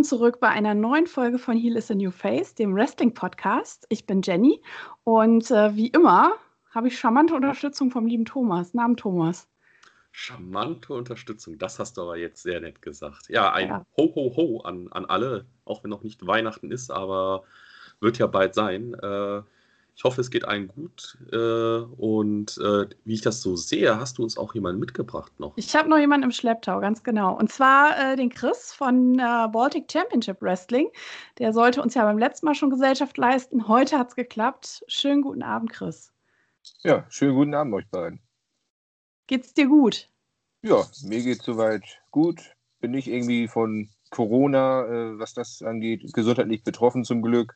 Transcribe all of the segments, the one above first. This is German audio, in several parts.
willkommen zurück bei einer neuen Folge von Heal is a New Face, dem Wrestling-Podcast. Ich bin Jenny und äh, wie immer habe ich charmante Unterstützung vom lieben Thomas. Namen Thomas. Charmante Unterstützung, das hast du aber jetzt sehr nett gesagt. Ja, ein ja. Ho, Ho, Ho an, an alle, auch wenn noch nicht Weihnachten ist, aber wird ja bald sein. Äh, ich hoffe, es geht allen gut. Äh, und äh, wie ich das so sehe, hast du uns auch jemanden mitgebracht noch. Ich habe noch jemanden im Schlepptau, ganz genau. Und zwar äh, den Chris von äh, Baltic Championship Wrestling. Der sollte uns ja beim letzten Mal schon Gesellschaft leisten. Heute hat es geklappt. Schönen guten Abend, Chris. Ja, schönen guten Abend euch beiden. Geht's dir gut? Ja, mir geht soweit gut. Bin nicht irgendwie von Corona, äh, was das angeht, gesundheitlich betroffen zum Glück.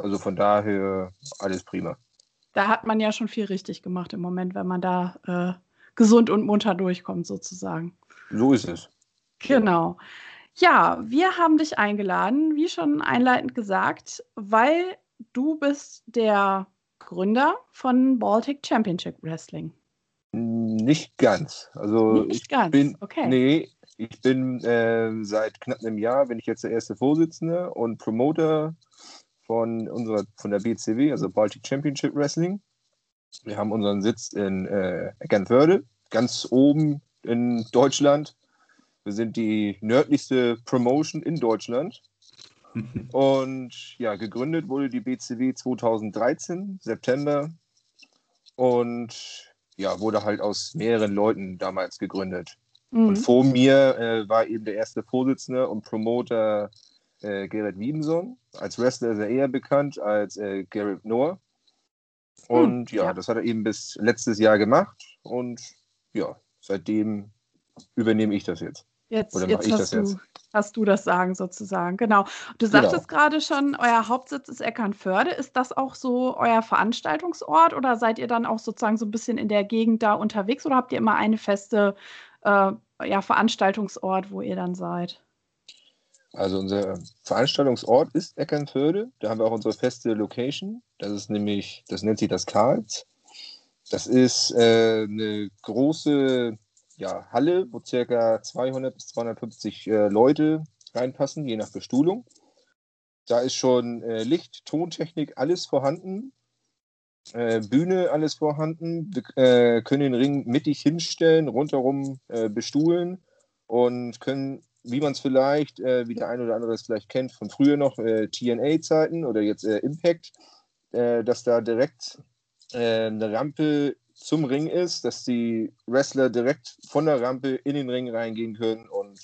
Also von daher alles prima. Da hat man ja schon viel richtig gemacht im Moment, wenn man da äh, gesund und munter durchkommt, sozusagen. So ist es. Genau. Ja, wir haben dich eingeladen, wie schon einleitend gesagt, weil du bist der Gründer von Baltic Championship Wrestling. Nicht ganz. Also Nicht ganz. Bin, okay. Nee, ich bin äh, seit knapp einem Jahr bin ich jetzt der erste Vorsitzende und Promoter von, unserer, von der BCW, also Baltic Championship Wrestling. Wir haben unseren Sitz in äh, Eckernförde, ganz oben in Deutschland. Wir sind die nördlichste Promotion in Deutschland. Und ja, gegründet wurde die BCW 2013, September. Und ja, wurde halt aus mehreren Leuten damals gegründet. Mhm. Und vor mir äh, war eben der erste Vorsitzende und Promoter äh, Gerrit Wiedenson. Als Wrestler ist er eher bekannt als äh, Garrett Noah. Hm, und hm, ja, ja, das hat er eben bis letztes Jahr gemacht. Und ja, seitdem übernehme ich das jetzt. Jetzt, Oder jetzt, hast, du, jetzt. hast du das Sagen sozusagen, genau. Du genau. sagtest genau. gerade schon, euer Hauptsitz ist Eckernförde. Ist das auch so euer Veranstaltungsort oder seid ihr dann auch sozusagen so ein bisschen in der Gegend da unterwegs oder habt ihr immer eine feste äh, ja, Veranstaltungsort, wo ihr dann seid? Also unser Veranstaltungsort ist Eckernförde. Da haben wir auch unsere feste Location. Das ist nämlich, das nennt sich das Karls. Das ist äh, eine große ja, Halle, wo circa 200 bis 250 äh, Leute reinpassen, je nach Bestuhlung. Da ist schon äh, Licht, Tontechnik, alles vorhanden. Äh, Bühne, alles vorhanden. Wir äh, können den Ring mittig hinstellen, rundherum äh, bestuhlen und können wie man es vielleicht, äh, wie der eine oder andere es vielleicht kennt, von früher noch äh, TNA-Zeiten oder jetzt äh, Impact, äh, dass da direkt äh, eine Rampe zum Ring ist, dass die Wrestler direkt von der Rampe in den Ring reingehen können. Und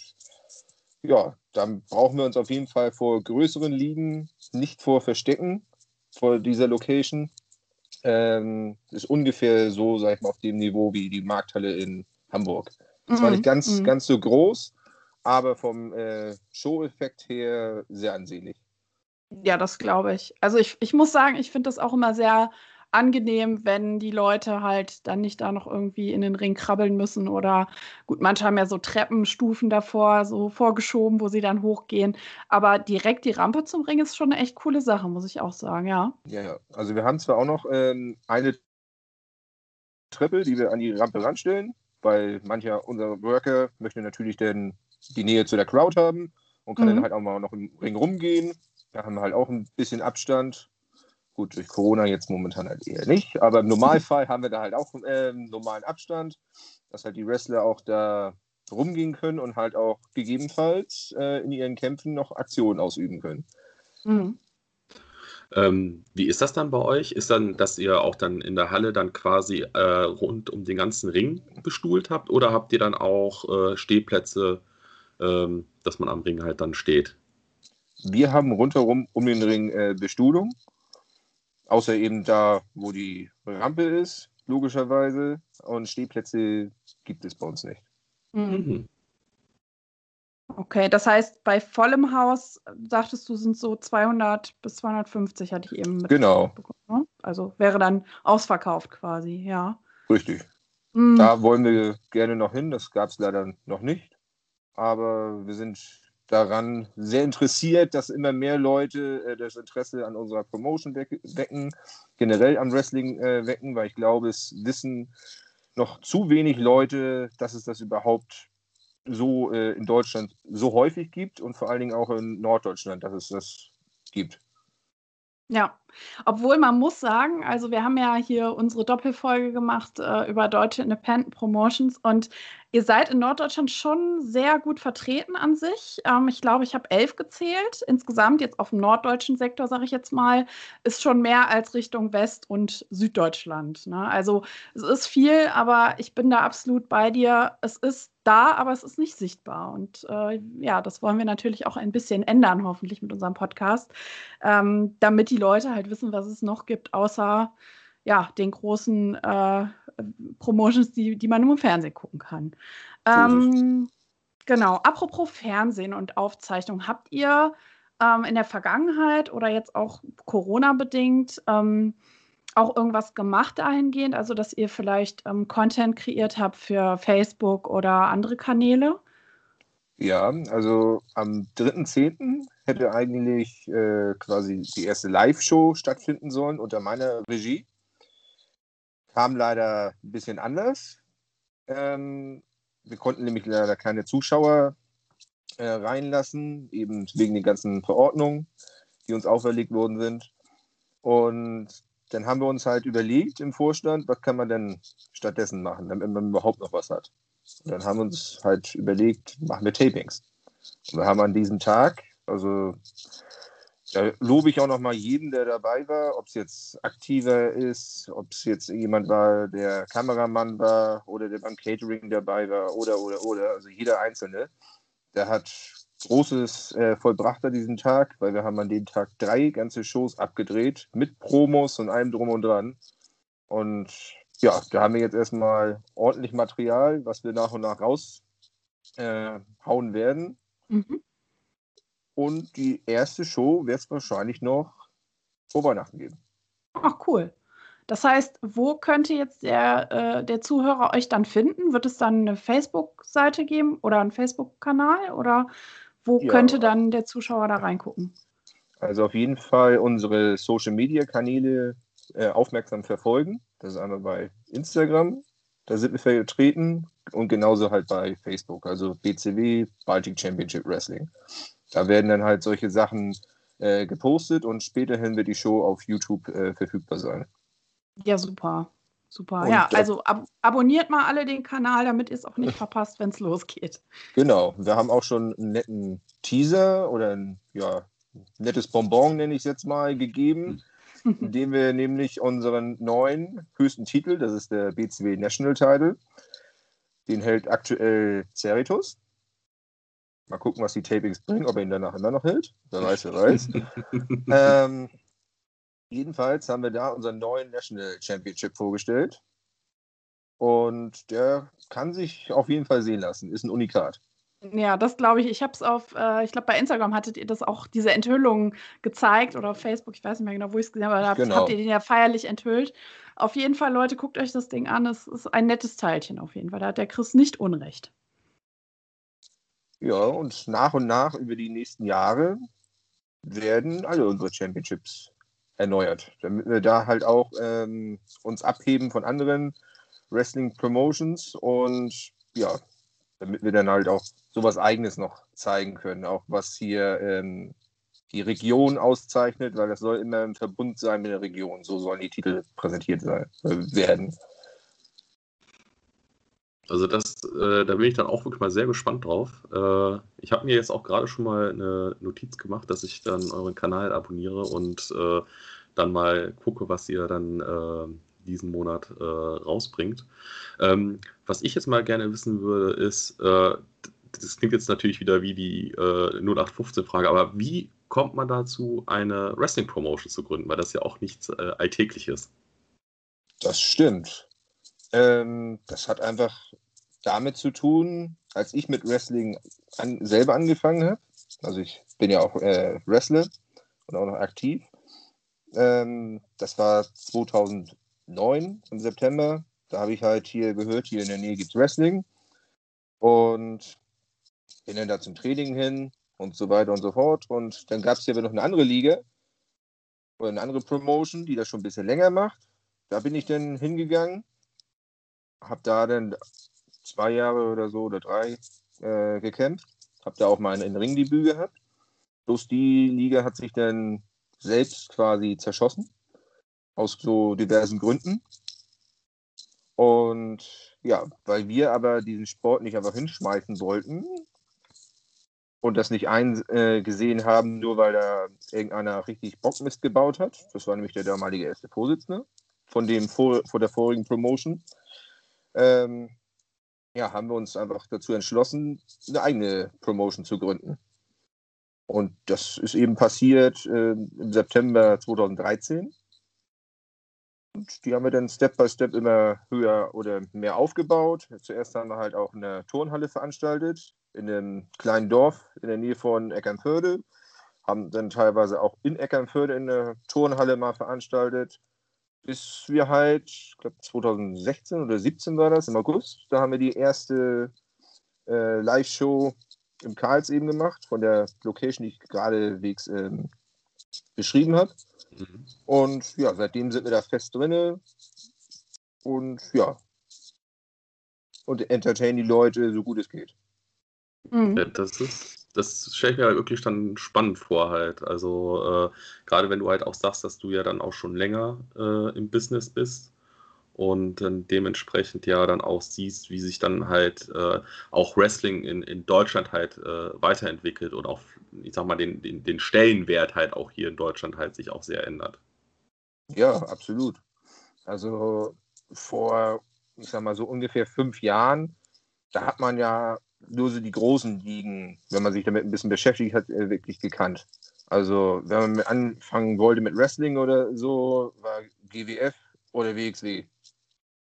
ja, dann brauchen wir uns auf jeden Fall vor größeren Ligen nicht vor verstecken, vor dieser Location. Ähm, ist ungefähr so, sag ich mal, auf dem Niveau wie die Markthalle in Hamburg. Mhm. Zwar nicht ganz, mhm. ganz so groß, aber vom äh, Show-Effekt her sehr ansehnlich. Ja, das glaube ich. Also ich, ich muss sagen, ich finde das auch immer sehr angenehm, wenn die Leute halt dann nicht da noch irgendwie in den Ring krabbeln müssen oder gut, manche haben ja so Treppenstufen davor so vorgeschoben, wo sie dann hochgehen. Aber direkt die Rampe zum Ring ist schon eine echt coole Sache, muss ich auch sagen, ja. Ja, ja. Also wir haben zwar auch noch ähm, eine Treppe, die wir an die Rampe ranstellen, weil mancher unserer Worker möchte natürlich dann die Nähe zu der Crowd haben und kann mhm. dann halt auch mal noch im Ring rumgehen. Da haben wir halt auch ein bisschen Abstand. Gut, durch Corona jetzt momentan halt eher nicht, aber im Normalfall haben wir da halt auch äh, normalen Abstand, dass halt die Wrestler auch da rumgehen können und halt auch gegebenenfalls äh, in ihren Kämpfen noch Aktionen ausüben können. Mhm. Ähm, wie ist das dann bei euch? Ist dann, dass ihr auch dann in der Halle dann quasi äh, rund um den ganzen Ring bestuhlt habt oder habt ihr dann auch äh, Stehplätze ähm, dass man am Ring halt dann steht. Wir haben rundherum um den Ring äh, Bestuhlung, außer eben da, wo die Rampe ist, logischerweise. Und Stehplätze gibt es bei uns nicht. Mhm. mhm. Okay, das heißt, bei vollem Haus, sagtest du, sind so 200 bis 250, hatte ich eben mit Genau. Ne? Also wäre dann ausverkauft quasi, ja. Richtig. Mhm. Da wollen wir gerne noch hin, das gab es leider noch nicht aber wir sind daran sehr interessiert, dass immer mehr Leute äh, das Interesse an unserer Promotion wecken, generell am Wrestling äh, wecken, weil ich glaube, es wissen noch zu wenig Leute, dass es das überhaupt so äh, in Deutschland so häufig gibt und vor allen Dingen auch in Norddeutschland, dass es das gibt. Ja, obwohl man muss sagen, also wir haben ja hier unsere Doppelfolge gemacht äh, über deutsche Independent Promotions und ihr seid in Norddeutschland schon sehr gut vertreten an sich. Ähm, ich glaube, ich habe elf gezählt. Insgesamt jetzt auf dem norddeutschen Sektor, sage ich jetzt mal, ist schon mehr als Richtung West- und Süddeutschland. Ne? Also es ist viel, aber ich bin da absolut bei dir. Es ist da, aber es ist nicht sichtbar. Und äh, ja, das wollen wir natürlich auch ein bisschen ändern, hoffentlich mit unserem Podcast, ähm, damit die Leute halt wissen, was es noch gibt, außer ja, den großen äh, Promotions, die, die man im Fernsehen gucken kann. Ähm, genau, apropos Fernsehen und Aufzeichnung, habt ihr ähm, in der Vergangenheit oder jetzt auch Corona-bedingt ähm, auch irgendwas gemacht dahingehend? Also, dass ihr vielleicht ähm, Content kreiert habt für Facebook oder andere Kanäle? Ja, also am 3.10. hätte eigentlich äh, quasi die erste Live-Show stattfinden sollen unter meiner Regie. Kam leider ein bisschen anders. Ähm, wir konnten nämlich leider keine Zuschauer äh, reinlassen, eben wegen den ganzen Verordnungen, die uns auferlegt worden sind. Und dann haben wir uns halt überlegt im Vorstand, was kann man denn stattdessen machen, damit man überhaupt noch was hat. Und dann haben wir uns halt überlegt, machen wir Tapings. Und wir haben an diesem Tag, also da lobe ich auch noch mal jeden, der dabei war, ob es jetzt aktiver ist, ob es jetzt jemand war, der Kameramann war oder der beim Catering dabei war oder, oder, oder. Also jeder Einzelne, der hat Großes äh, vollbracht an diesem Tag, weil wir haben an dem Tag drei ganze Shows abgedreht mit Promos und allem drum und dran. Und ja, da haben wir jetzt erstmal ordentlich Material, was wir nach und nach raushauen äh, werden. Mhm. Und die erste Show wird es wahrscheinlich noch vor Weihnachten geben. Ach, cool. Das heißt, wo könnte jetzt der, äh, der Zuhörer euch dann finden? Wird es dann eine Facebook-Seite geben oder einen Facebook-Kanal? Oder wo ja. könnte dann der Zuschauer da reingucken? Also auf jeden Fall unsere Social-Media-Kanäle äh, aufmerksam verfolgen. Das ist einmal bei Instagram, da sind wir vertreten und genauso halt bei Facebook, also BCW, Baltic Championship Wrestling. Da werden dann halt solche Sachen äh, gepostet und späterhin wird die Show auf YouTube äh, verfügbar sein. Ja, super. Super. Und ja, also ab abonniert mal alle den Kanal, damit ihr es auch nicht verpasst, wenn es losgeht. Genau. Wir haben auch schon einen netten Teaser oder ein ja, nettes Bonbon, nenne ich es jetzt mal, gegeben, indem wir nämlich unseren neuen höchsten Titel, das ist der BCW National Title, den hält aktuell Ceritus. Mal gucken, was die Tapings bringen, ob er ihn danach immer noch hält. Wer weiß, wer weiß. ähm, jedenfalls haben wir da unseren neuen National Championship vorgestellt. Und der kann sich auf jeden Fall sehen lassen. Ist ein Unikat. Ja, das glaube ich. Ich habe es auf, äh, ich glaube, bei Instagram hattet ihr das auch, diese Enthüllung gezeigt oder auf Facebook, ich weiß nicht mehr genau, wo ich es gesehen habe, aber da genau. habt ihr den ja feierlich enthüllt. Auf jeden Fall, Leute, guckt euch das Ding an. Es ist ein nettes Teilchen auf jeden Fall. Da hat der Chris nicht Unrecht. Ja, und nach und nach über die nächsten Jahre werden alle unsere Championships erneuert, damit wir da halt auch ähm, uns abheben von anderen Wrestling Promotions und ja, damit wir dann halt auch sowas Eigenes noch zeigen können, auch was hier ähm, die Region auszeichnet, weil das soll immer im Verbund sein mit der Region. So sollen die Titel präsentiert sein, äh, werden. Also das, äh, da bin ich dann auch wirklich mal sehr gespannt drauf. Äh, ich habe mir jetzt auch gerade schon mal eine Notiz gemacht, dass ich dann euren Kanal abonniere und äh, dann mal gucke, was ihr dann äh, diesen Monat äh, rausbringt. Ähm, was ich jetzt mal gerne wissen würde, ist, äh, das klingt jetzt natürlich wieder wie die 0815-Frage, aber wie kommt man dazu, eine Wrestling-Promotion zu gründen? Weil das ja auch nichts Alltägliches. Das stimmt. Ähm, das hat einfach damit zu tun, als ich mit Wrestling an, selber angefangen habe. Also ich bin ja auch äh, Wrestler und auch noch aktiv. Ähm, das war 2009 im September. Da habe ich halt hier gehört, hier in der Nähe gibt es Wrestling. Und bin dann da zum Training hin und so weiter und so fort. Und dann gab es hier noch eine andere Liga oder eine andere Promotion, die das schon ein bisschen länger macht. Da bin ich dann hingegangen habe da dann zwei Jahre oder so oder drei äh, gekämpft. Habe da auch mal ein Ringdebüt gehabt. Bloß die Liga hat sich dann selbst quasi zerschossen. Aus so diversen Gründen. Und ja, weil wir aber diesen Sport nicht einfach hinschmeißen wollten und das nicht eingesehen haben, nur weil da irgendeiner richtig Bockmist gebaut hat. Das war nämlich der damalige erste Vorsitzende von dem vor, vor der vorigen Promotion. Ähm, ja, haben wir uns einfach dazu entschlossen, eine eigene Promotion zu gründen. Und das ist eben passiert äh, im September 2013. Und die haben wir dann Step by Step immer höher oder mehr aufgebaut. Zuerst haben wir halt auch eine Turnhalle veranstaltet in einem kleinen Dorf in der Nähe von Eckernförde. Haben dann teilweise auch in Eckernförde in der Turnhalle mal veranstaltet bis wir halt, ich glaube 2016 oder 2017 war das, im August, da haben wir die erste äh, Live-Show im Karls eben gemacht, von der Location, die ich geradewegs ähm, beschrieben habe. Mhm. Und ja, seitdem sind wir da fest drin. Und ja, und entertain die Leute so gut es geht. Mhm. Ja, das ist das stelle ich mir halt wirklich dann spannend vor halt. Also äh, gerade wenn du halt auch sagst, dass du ja dann auch schon länger äh, im Business bist und dann dementsprechend ja dann auch siehst, wie sich dann halt äh, auch Wrestling in, in Deutschland halt äh, weiterentwickelt und auch, ich sag mal, den, den, den Stellenwert halt auch hier in Deutschland halt sich auch sehr ändert. Ja, absolut. Also vor, ich sag mal, so ungefähr fünf Jahren, da hat man ja nur so die großen Ligen, wenn man sich damit ein bisschen beschäftigt hat, äh, wirklich gekannt. Also, wenn man anfangen wollte mit Wrestling oder so, war GWF oder WXW.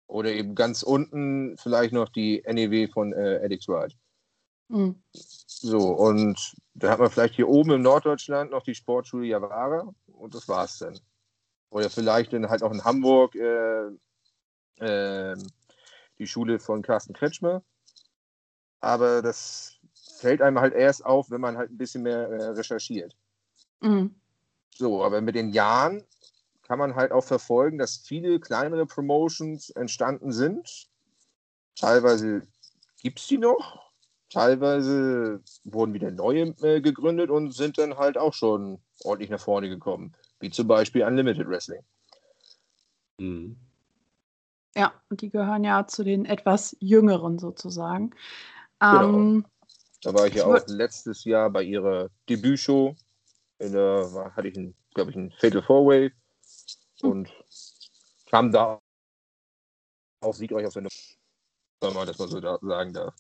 Oder eben ganz unten vielleicht noch die NEW von äh, Addicts Ride. Mhm. So, und da hat man vielleicht hier oben im Norddeutschland noch die Sportschule Javara und das war's dann. Oder vielleicht dann halt auch in Hamburg äh, äh, die Schule von Carsten Kretschmer aber das fällt einem halt erst auf, wenn man halt ein bisschen mehr äh, recherchiert. Mhm. So, aber mit den Jahren kann man halt auch verfolgen, dass viele kleinere Promotions entstanden sind. Teilweise gibt es die noch, teilweise wurden wieder neue äh, gegründet und sind dann halt auch schon ordentlich nach vorne gekommen, wie zum Beispiel Unlimited Wrestling. Mhm. Ja, und die gehören ja zu den etwas jüngeren sozusagen. Genau. Ähm, da war ich ja auch letztes Jahr bei ihrer Debütshow. In der, hatte ich, glaube ich, ein Fatal Four Way hm. und kam da auch siegreich aus der Nummer, wenn man das mal so da sagen darf.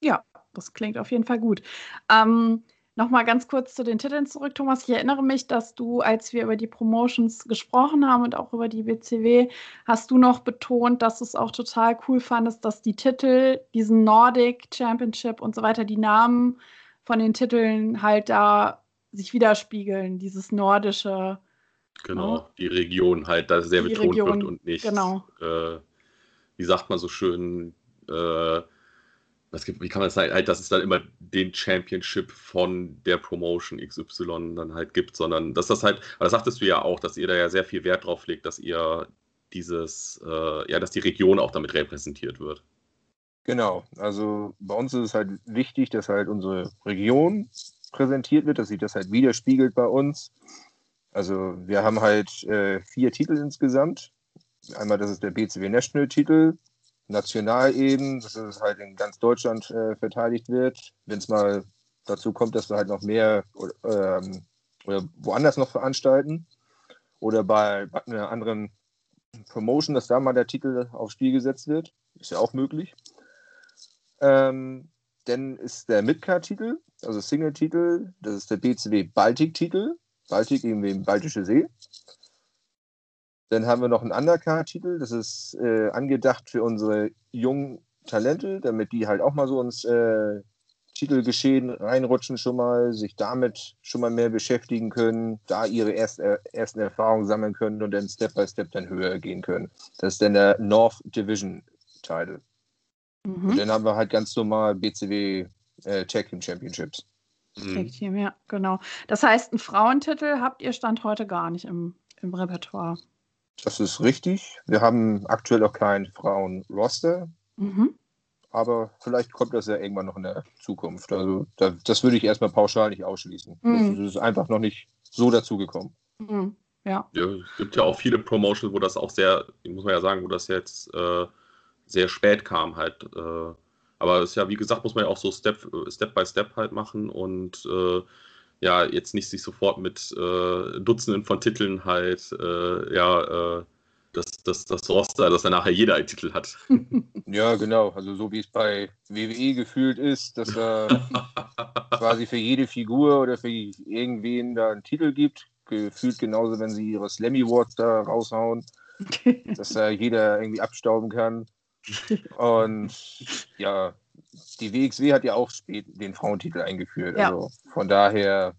Ja, das klingt auf jeden Fall gut. Ähm, Nochmal ganz kurz zu den Titeln zurück, Thomas. Ich erinnere mich, dass du, als wir über die Promotions gesprochen haben und auch über die WCW, hast du noch betont, dass du es auch total cool fandest, dass die Titel, diesen Nordic Championship und so weiter, die Namen von den Titeln halt da sich widerspiegeln, dieses nordische. Genau, ne? die Region halt da sehr betont Region, wird und nicht, genau. äh, wie sagt man so schön, äh, was gibt, wie kann man das sagen, halt, dass es dann immer den Championship von der Promotion XY dann halt gibt, sondern dass das halt, aber das sagtest du ja auch, dass ihr da ja sehr viel Wert drauf legt, dass ihr dieses, äh, ja, dass die Region auch damit repräsentiert wird. Genau, also bei uns ist es halt wichtig, dass halt unsere Region präsentiert wird, dass sich das halt widerspiegelt bei uns. Also wir haben halt äh, vier Titel insgesamt. Einmal das ist der BCW National Titel, national eben, dass es halt in ganz Deutschland äh, verteidigt wird. Wenn es mal dazu kommt, dass wir halt noch mehr ähm, oder woanders noch veranstalten oder bei, einer anderen Promotion, dass da mal der Titel aufs Spiel gesetzt wird, ist ja auch möglich. Ähm, dann ist der Midcard-Titel, also Single-Titel, das ist der BCW Baltic-Titel, Baltic irgendwie im Baltische See. Dann haben wir noch einen Undercard-Titel, das ist äh, angedacht für unsere jungen Talente, damit die halt auch mal so ins äh, Titelgeschehen reinrutschen schon mal, sich damit schon mal mehr beschäftigen können, da ihre erst, äh, ersten Erfahrungen sammeln können und dann Step by Step dann höher gehen können. Das ist dann der North Division Titel. Mhm. Und dann haben wir halt ganz normal BCW äh, Tag Team Championships. Mhm. Tag Team, ja, genau. Das heißt, einen Frauentitel habt ihr Stand heute gar nicht im, im Repertoire. Das ist richtig. Wir haben aktuell auch kein Frauen-Roster. Mhm. aber vielleicht kommt das ja irgendwann noch in der Zukunft. Also da, das würde ich erstmal pauschal nicht ausschließen. Mhm. Das, das, ist einfach noch nicht so dazugekommen. Mhm. Ja. ja. Es gibt ja auch viele Promotions, wo das auch sehr, muss man ja sagen, wo das jetzt äh, sehr spät kam halt. Äh, aber es ist ja, wie gesagt, muss man ja auch so Step, Step by Step halt machen und äh, ja, jetzt nicht sich sofort mit äh, Dutzenden von Titeln halt, äh, ja, äh, das, das, das Roster, dass dann nachher jeder einen Titel hat. Ja, genau. Also so wie es bei WWE gefühlt ist, dass da quasi für jede Figur oder für irgendwen da einen Titel gibt. Gefühlt genauso, wenn sie ihre Slammy Awards da raushauen, dass da jeder irgendwie abstauben kann. Und ja, die WXW hat ja auch spät den Frauentitel eingeführt. Ja. Also von daher.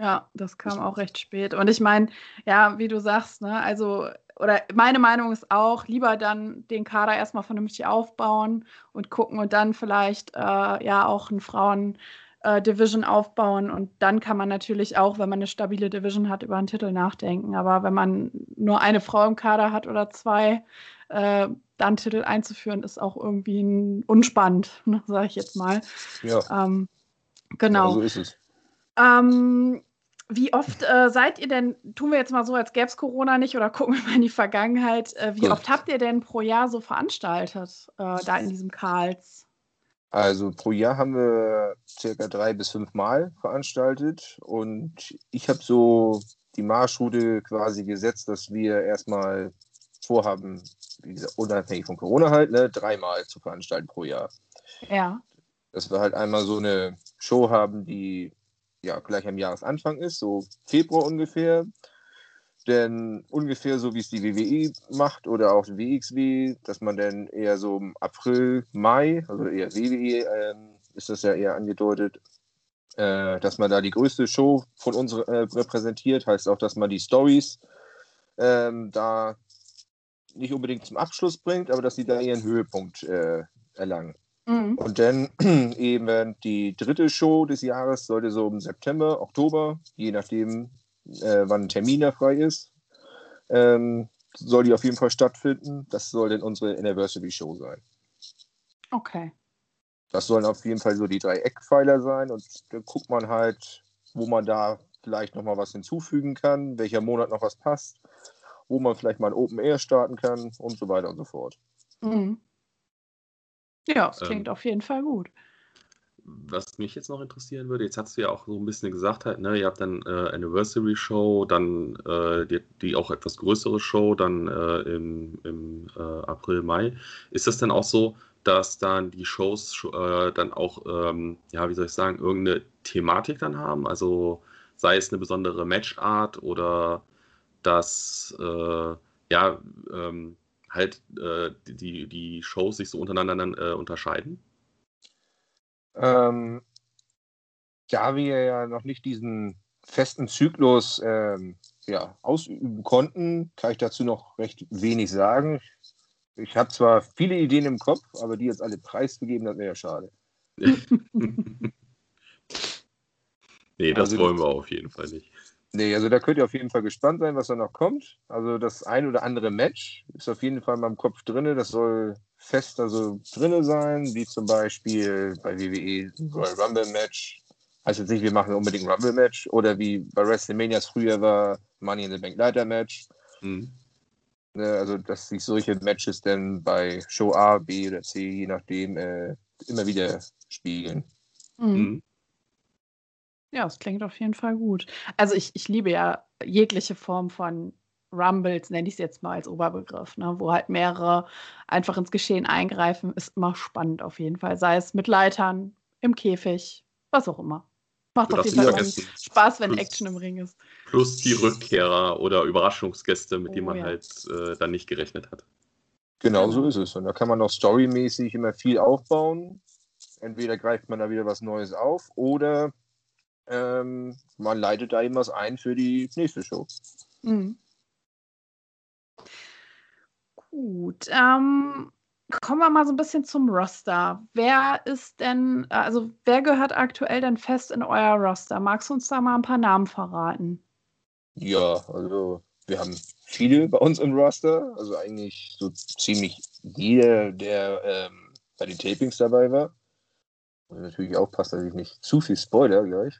Ja, das kam auch recht spät. Und ich meine, ja, wie du sagst, ne, also, oder meine Meinung ist auch, lieber dann den Kader erstmal vernünftig aufbauen und gucken und dann vielleicht äh, ja auch einen Frauen. Äh, Division aufbauen und dann kann man natürlich auch, wenn man eine stabile Division hat, über einen Titel nachdenken. Aber wenn man nur eine Frau im Kader hat oder zwei, äh, dann Titel einzuführen, ist auch irgendwie unspannend, ne, sage ich jetzt mal. Ja. Ähm, genau. Ja, so ist es. Ähm, wie oft äh, seid ihr denn, tun wir jetzt mal so, als gäbe es Corona nicht oder gucken wir mal in die Vergangenheit, äh, wie Gut. oft habt ihr denn pro Jahr so veranstaltet, äh, da in diesem Karls? Also pro Jahr haben wir circa drei bis fünf Mal veranstaltet und ich habe so die Marschroute quasi gesetzt, dass wir erstmal vorhaben, unabhängig von Corona halt, ne, dreimal zu veranstalten pro Jahr. Ja. Dass wir halt einmal so eine Show haben, die ja gleich am Jahresanfang ist, so Februar ungefähr. Denn ungefähr so wie es die WWE macht oder auch die WXW, dass man dann eher so im April, Mai, also eher WWE äh, ist das ja eher angedeutet, äh, dass man da die größte Show von uns äh, repräsentiert. Heißt auch, dass man die Stories ähm, da nicht unbedingt zum Abschluss bringt, aber dass sie da ihren Höhepunkt äh, erlangen. Mhm. Und dann eben die dritte Show des Jahres sollte so im September, Oktober, je nachdem, äh, wann ein Termin da frei ist, ähm, soll die auf jeden Fall stattfinden. Das soll dann unsere Anniversary Show sein. Okay. Das sollen auf jeden Fall so die drei Eckpfeiler sein und dann guckt man halt, wo man da vielleicht nochmal was hinzufügen kann, welcher Monat noch was passt, wo man vielleicht mal ein Open Air starten kann und so weiter und so fort. Mhm. Ja, es klingt ähm, auf jeden Fall gut was mich jetzt noch interessieren würde, jetzt hast du ja auch so ein bisschen gesagt, halt, ne, ihr habt dann äh, Anniversary Show, dann äh, die, die, auch etwas größere Show, dann äh, im, im äh, April, Mai. Ist das dann auch so, dass dann die Shows äh, dann auch, ähm, ja, wie soll ich sagen, irgendeine Thematik dann haben? Also sei es eine besondere Matchart oder dass, äh, ja, ähm, halt die, die Shows sich so untereinander dann unterscheiden? Ähm, da wir ja noch nicht diesen festen Zyklus ähm, ja, ausüben konnten, kann ich dazu noch recht wenig sagen. Ich habe zwar viele Ideen im Kopf, aber die jetzt alle preisgegeben, das wäre ja schade. nee, das also, wollen wir auf jeden Fall nicht. Nee, also da könnt ihr auf jeden Fall gespannt sein, was da noch kommt. Also das ein oder andere Match ist auf jeden Fall in meinem Kopf drin. Das soll fest also drin sein, wie zum Beispiel bei WWE Royal Rumble Match. Heißt jetzt nicht, wir machen unbedingt ein Rumble Match oder wie bei WrestleMania früher war Money in the Bank Leiter Match. Mhm. Ne, also, dass sich solche Matches dann bei Show A, B oder C, je nachdem, äh, immer wieder spiegeln. Mhm. mhm. Ja, es klingt auf jeden Fall gut. Also ich, ich liebe ja jegliche Form von Rumbles, nenne ich es jetzt mal als Oberbegriff, ne, wo halt mehrere einfach ins Geschehen eingreifen, ist immer spannend auf jeden Fall. Sei es mit Leitern, im Käfig, was auch immer. Macht auf jeden Fall Spaß, wenn plus, Action im Ring ist. Plus die Rückkehrer oder Überraschungsgäste, mit oh, denen man ja. halt äh, dann nicht gerechnet hat. Genau so ist es. Und da kann man auch storymäßig immer viel aufbauen. Entweder greift man da wieder was Neues auf oder ähm, man leitet da eben was ein für die nächste Show. Mhm. Gut. Ähm, kommen wir mal so ein bisschen zum Roster. Wer ist denn, also wer gehört aktuell denn fest in euer Roster? Magst du uns da mal ein paar Namen verraten? Ja, also wir haben viele bei uns im Roster. Also eigentlich so ziemlich jeder, der ähm, bei den Tapings dabei war. Und natürlich aufpassen, dass ich nicht zu viel spoiler gleich.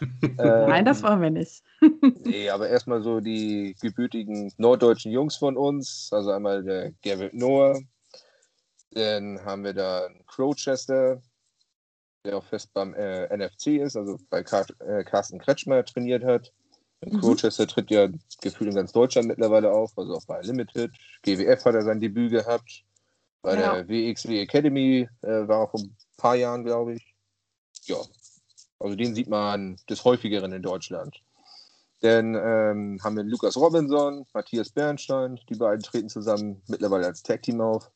ähm, Nein, das wollen wir nicht. nee, aber erstmal so die gebürtigen norddeutschen Jungs von uns. Also einmal der Garrett Noah. Dann haben wir da Crowchester, der auch fest beim äh, NFC ist, also bei Car äh, Carsten Kretschmer trainiert hat. Mhm. Crowchester tritt ja gefühlt in ganz Deutschland mittlerweile auf, also auch bei Limited. GWF hat er sein Debüt gehabt. Bei ja. der WXW Academy äh, war er vor ein paar Jahren, glaube ich. Ja, also den sieht man des häufigeren in Deutschland. Dann ähm, haben wir Lukas Robinson, Matthias Bernstein, die beiden treten zusammen mittlerweile als Tag Team auf.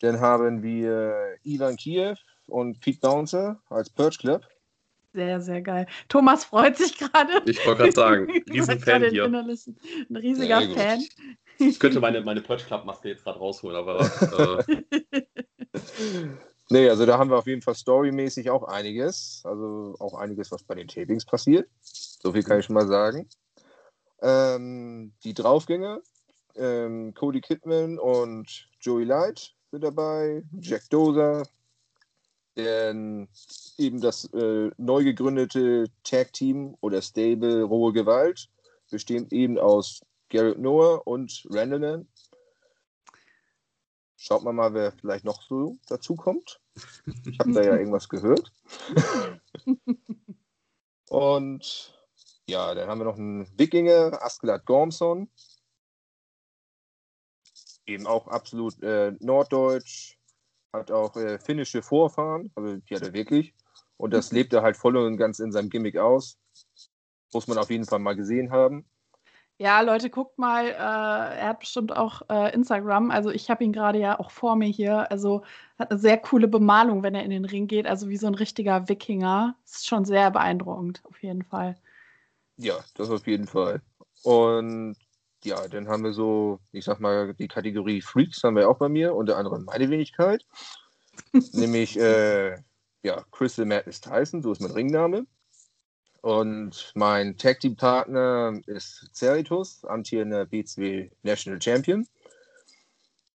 Dann haben wir Ivan Kiev und Pete Bouncer als Purge Club. Sehr, sehr geil. Thomas freut sich gerade. Ich wollte gerade sagen, Riesenfan hier. Ein riesiger ja, Fan. Ich könnte meine, meine Purge Club Maske jetzt gerade rausholen, aber. Äh... nee, also da haben wir auf jeden Fall storymäßig auch einiges. Also auch einiges, was bei den Tapings passiert. So viel kann ich schon mal sagen. Ähm, die Draufgänge, ähm, Cody Kidman und Joey Light sind dabei, Jack Dozer, denn eben das äh, neu gegründete Tag-Team oder Stable Rohe Gewalt besteht eben aus Garrett Noah und Randall. Schaut mal mal, wer vielleicht noch so dazu kommt. Ich habe da ja irgendwas gehört. und ja, dann haben wir noch einen Wikinger, Askeladd Gormson. Eben auch absolut äh, norddeutsch, hat auch äh, finnische Vorfahren, also die hat er wirklich. Und das lebt er halt voll und ganz in seinem Gimmick aus. Muss man auf jeden Fall mal gesehen haben. Ja, Leute, guckt mal, äh, er hat bestimmt auch äh, Instagram. Also ich habe ihn gerade ja auch vor mir hier. Also hat eine sehr coole Bemalung, wenn er in den Ring geht. Also wie so ein richtiger Wikinger. Ist schon sehr beeindruckend, auf jeden Fall. Ja, das auf jeden Fall. Und ja, dann haben wir so, ich sag mal, die Kategorie Freaks haben wir auch bei mir, unter anderem meine Wenigkeit. nämlich, äh, ja, Crystal Madness Tyson, so ist mein Ringname. Und mein Tag Team Partner ist Ceritus, amtierender B2 National Champion.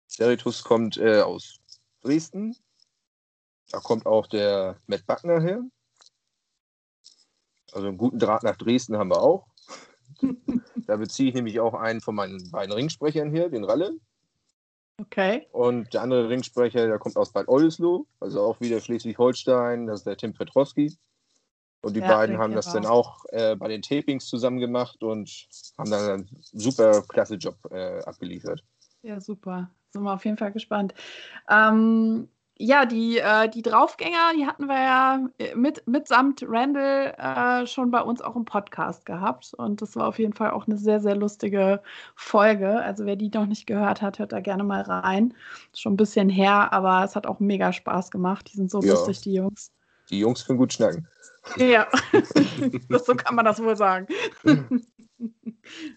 Ceritus kommt äh, aus Dresden. Da kommt auch der Matt Buckner her. Also einen guten Draht nach Dresden haben wir auch. da beziehe ich nämlich auch einen von meinen beiden Ringsprechern her, den Ralle. Okay. Und der andere Ringsprecher, der kommt aus Bad Oldesloe, also auch wieder Schleswig-Holstein, das ist der Tim Petrowski. Und die ja, beiden haben das dann auch äh, bei den Tapings zusammen gemacht und haben dann einen super klasse Job äh, abgeliefert. Ja, super. Sind wir auf jeden Fall gespannt. Ähm, ja, die, äh, die Draufgänger, die hatten wir ja äh, mit, mitsamt Randall äh, schon bei uns auch im Podcast gehabt. Und das war auf jeden Fall auch eine sehr, sehr lustige Folge. Also wer die noch nicht gehört hat, hört da gerne mal rein. Ist schon ein bisschen her, aber es hat auch mega Spaß gemacht. Die sind so ja. lustig, die Jungs. Die Jungs können gut schnacken. Ja, das, so kann man das wohl sagen.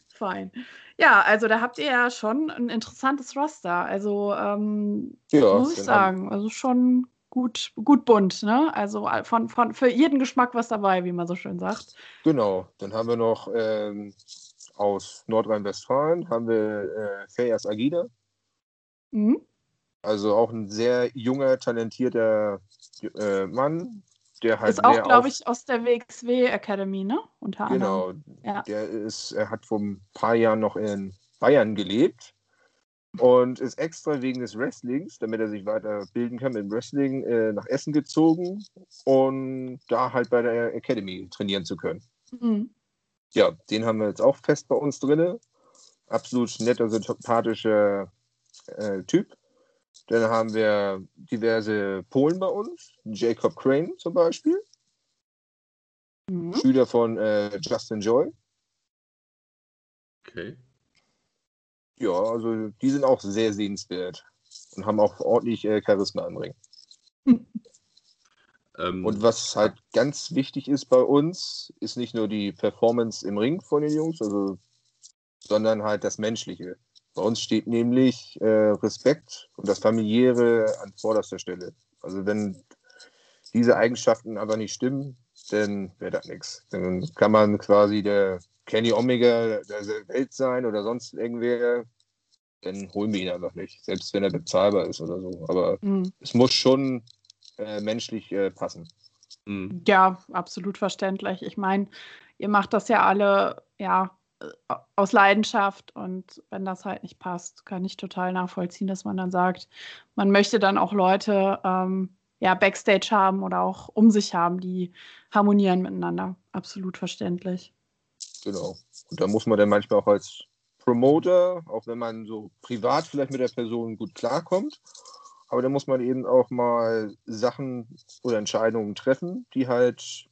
Fein. Ja, also da habt ihr ja schon ein interessantes Roster. Also ähm, ja, muss ich sagen, also schon gut, gut bunt, ne? Also von, von für jeden Geschmack was dabei, wie man so schön sagt. Genau. Dann haben wir noch ähm, aus Nordrhein-Westfalen haben wir äh, Fejas Agida. Mhm. Also auch ein sehr junger, talentierter äh, Mann, der halt ist auch, glaube ich, aus der WXW Academy, ne? Unter genau, anderem. Genau. Ja. Der ist, er hat vor ein paar Jahren noch in Bayern gelebt und ist extra wegen des Wrestlings, damit er sich weiterbilden kann mit Wrestling, äh, nach Essen gezogen und da halt bei der Academy trainieren zu können. Mhm. Ja, den haben wir jetzt auch fest bei uns drin. Absolut netter, sympathischer äh, Typ. Dann haben wir diverse Polen bei uns. Jacob Crane zum Beispiel. Mhm. Schüler von äh, Justin Joy. Okay. Ja, also die sind auch sehr sehenswert und haben auch ordentlich äh, Charisma im Ring. ähm, und was halt ganz wichtig ist bei uns, ist nicht nur die Performance im Ring von den Jungs, also, sondern halt das Menschliche. Bei uns steht nämlich äh, Respekt und das Familiäre an vorderster Stelle. Also wenn diese Eigenschaften aber nicht stimmen, dann wäre das nichts. Dann kann man quasi der Kenny Omega der Welt sein oder sonst irgendwer. dann holen wir ihn einfach nicht, selbst wenn er bezahlbar ist oder so. Aber mhm. es muss schon äh, menschlich äh, passen. Mhm. Ja, absolut verständlich. Ich meine, ihr macht das ja alle, ja, aus Leidenschaft und wenn das halt nicht passt, kann ich total nachvollziehen, dass man dann sagt, man möchte dann auch Leute ähm, ja, Backstage haben oder auch um sich haben, die harmonieren miteinander. Absolut verständlich. Genau. Und da muss man dann manchmal auch als Promoter, auch wenn man so privat vielleicht mit der Person gut klarkommt, aber da muss man eben auch mal Sachen oder Entscheidungen treffen, die halt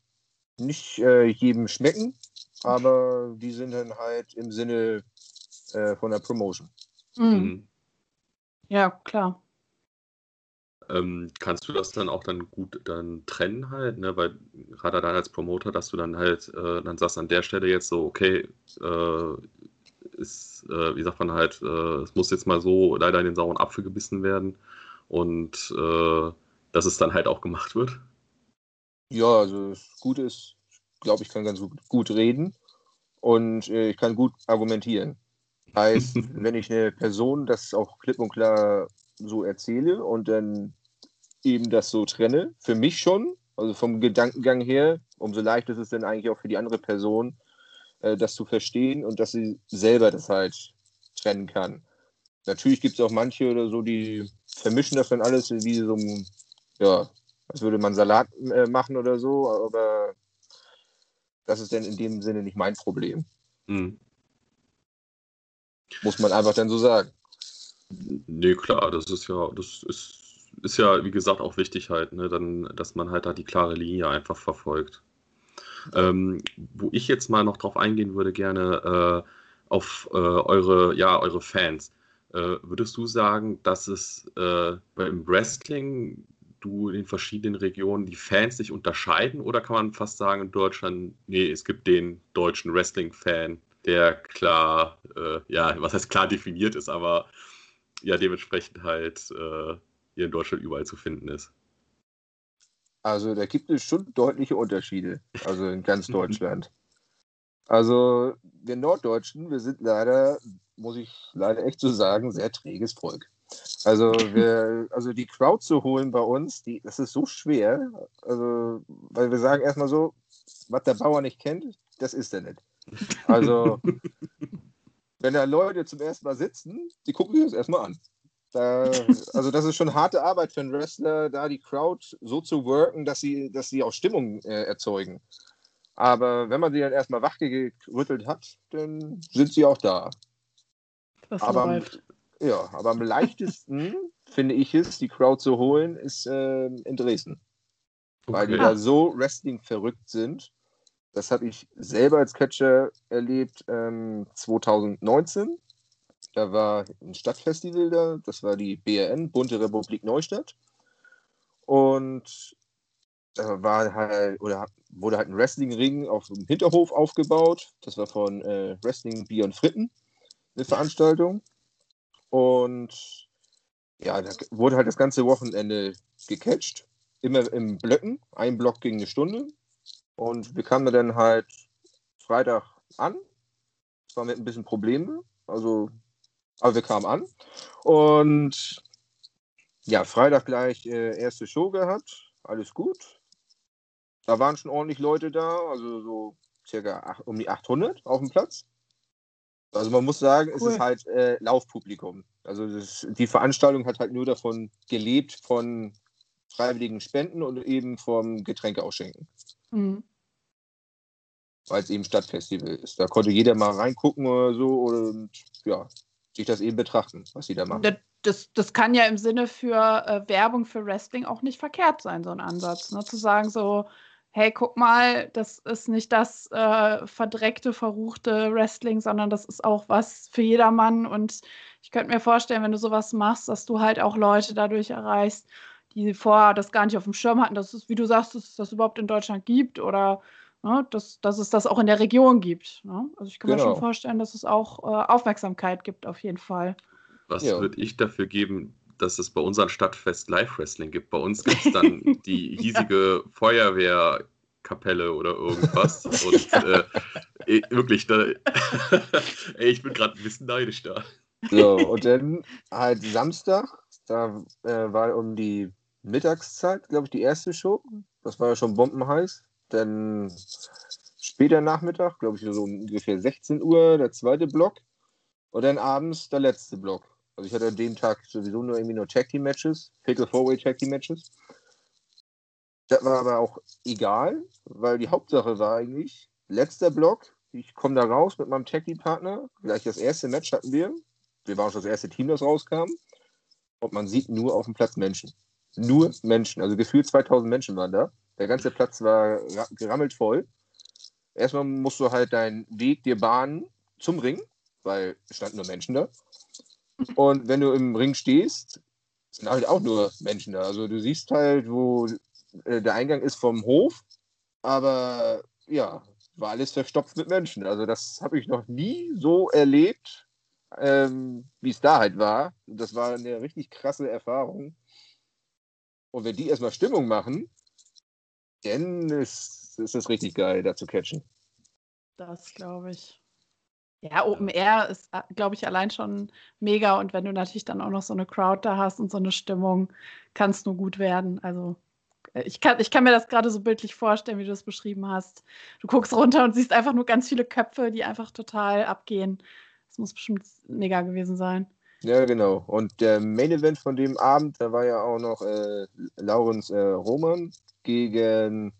nicht äh, jedem schmecken, aber die sind dann halt im Sinne äh, von der Promotion. Mhm. mhm. Ja, klar. Ähm, kannst du das dann auch dann gut dann trennen halt, ne? Weil gerade dann als Promoter, dass du dann halt äh, dann sagst an der Stelle jetzt so, okay, äh, ist, äh, wie sagt man halt, äh, es muss jetzt mal so leider in den sauren Apfel gebissen werden und äh, dass es dann halt auch gemacht wird? Ja, also das Gute ist, glaube ich, kann ganz gut reden und äh, ich kann gut argumentieren. Heißt, wenn ich eine Person das auch klipp und klar so erzähle und dann eben das so trenne, für mich schon, also vom Gedankengang her, umso leichter ist es dann eigentlich auch für die andere Person, äh, das zu verstehen und dass sie selber das halt trennen kann. Natürlich gibt es auch manche oder so, die vermischen das dann alles wie so ein, ja, als würde man Salat äh, machen oder so, aber das ist dann in dem Sinne nicht mein Problem. Mhm. Muss man einfach dann so sagen. Nee, klar, das ist ja, das ist, ist ja, wie gesagt, auch wichtig halt, ne, dann, dass man halt da die klare Linie einfach verfolgt. Ähm, wo ich jetzt mal noch drauf eingehen würde, gerne äh, auf äh, eure, ja, eure Fans. Äh, würdest du sagen, dass es äh, beim Wrestling du in den verschiedenen Regionen die Fans sich unterscheiden oder kann man fast sagen in Deutschland, nee, es gibt den deutschen Wrestling-Fan, der klar, äh, ja, was heißt klar definiert ist, aber ja dementsprechend halt äh, hier in Deutschland überall zu finden ist. Also da gibt es schon deutliche Unterschiede, also in ganz Deutschland. Also wir Norddeutschen, wir sind leider, muss ich leider echt so sagen, sehr träges Volk. Also wir, also die Crowd zu holen bei uns, die, das ist so schwer. Also, weil wir sagen erstmal so, was der Bauer nicht kennt, das ist er nicht. Also wenn da Leute zum ersten Mal sitzen, die gucken sich das erstmal an. Da, also das ist schon harte Arbeit für einen Wrestler, da die Crowd so zu worken, dass sie, dass sie auch Stimmung äh, erzeugen. Aber wenn man sie dann erstmal wachgerüttelt hat, dann sind sie auch da. Das aber, ja, aber am leichtesten finde ich es, die Crowd zu holen, ist äh, in Dresden. Okay. Weil die da so Wrestling verrückt sind das habe ich selber als Catcher erlebt ähm, 2019. Da war ein Stadtfestival da, das war die BRN, Bunte Republik Neustadt. Und da war halt, oder wurde halt ein Wrestlingring auf dem Hinterhof aufgebaut. Das war von äh, Wrestling Bier und Fritten, eine Veranstaltung. Und ja, da wurde halt das ganze Wochenende gecatcht. Immer im Blöcken. Ein Block ging eine Stunde. Und wir kamen dann halt Freitag an. Zwar mit ein bisschen Problemen, also, aber wir kamen an. Und ja, Freitag gleich äh, erste Show gehabt. Alles gut. Da waren schon ordentlich Leute da, also so circa acht, um die 800 auf dem Platz. Also man muss sagen, cool. es ist halt äh, Laufpublikum. Also das, die Veranstaltung hat halt nur davon gelebt, von freiwilligen Spenden und eben vom Getränke ausschenken. Mhm. Weil es eben Stadtfestival ist. Da konnte jeder mal reingucken oder so und ja, sich das eben betrachten, was sie da machen. Das, das kann ja im Sinne für äh, Werbung für Wrestling auch nicht verkehrt sein, so ein Ansatz. Ne? Zu sagen so, hey, guck mal, das ist nicht das äh, verdreckte, verruchte Wrestling, sondern das ist auch was für jedermann. Und ich könnte mir vorstellen, wenn du sowas machst, dass du halt auch Leute dadurch erreichst, die vorher das gar nicht auf dem Schirm hatten, dass es, wie du sagst, dass es das überhaupt in Deutschland gibt oder ne, dass, dass es das auch in der Region gibt. Ne? Also ich kann genau. mir schon genau. vorstellen, dass es auch äh, Aufmerksamkeit gibt, auf jeden Fall. Was ja. würde ich dafür geben, dass es bei unserem Stadtfest Live-Wrestling gibt? Bei uns gibt es dann die hiesige Feuerwehrkapelle oder irgendwas. Und äh, wirklich, da, ey, ich bin gerade ein bisschen neidisch da. So, und dann halt Samstag, da äh, war um die Mittagszeit, glaube ich, die erste Show. Das war ja schon bombenheiß. Dann später Nachmittag, glaube ich, so ungefähr 16 Uhr, der zweite Block. Und dann abends der letzte Block. Also ich hatte an dem Tag sowieso nur irgendwie nur Tag Team Matches, Fatal Four Way Tag Team Matches. Das war aber auch egal, weil die Hauptsache war eigentlich, letzter Block, ich komme da raus mit meinem Tag Team Partner, gleich das erste Match hatten wir. Wir waren schon das erste Team, das rauskam. Und man sieht nur auf dem Platz Menschen. Nur Menschen. Also gefühlt 2000 Menschen waren da. Der ganze Platz war gerammelt voll. Erstmal musst du halt deinen Weg dir bahnen zum Ring, weil es standen nur Menschen da. Und wenn du im Ring stehst, sind halt auch nur Menschen da. Also du siehst halt, wo äh, der Eingang ist vom Hof, aber ja, war alles verstopft mit Menschen. Also das habe ich noch nie so erlebt, ähm, wie es da halt war. Das war eine richtig krasse Erfahrung. Und wenn die erstmal Stimmung machen, dann ist, ist es richtig geil, da zu catchen. Das glaube ich. Ja, Open Air ist, äh, glaube ich, allein schon mega. Und wenn du natürlich dann auch noch so eine Crowd da hast und so eine Stimmung, kann es nur gut werden. Also äh, ich kann, ich kann mir das gerade so bildlich vorstellen, wie du das beschrieben hast. Du guckst runter und siehst einfach nur ganz viele Köpfe, die einfach total abgehen. Das muss bestimmt mega gewesen sein. Ja, genau. Und der Main Event von dem Abend, da war ja auch noch äh, Laurens äh, Roman gegen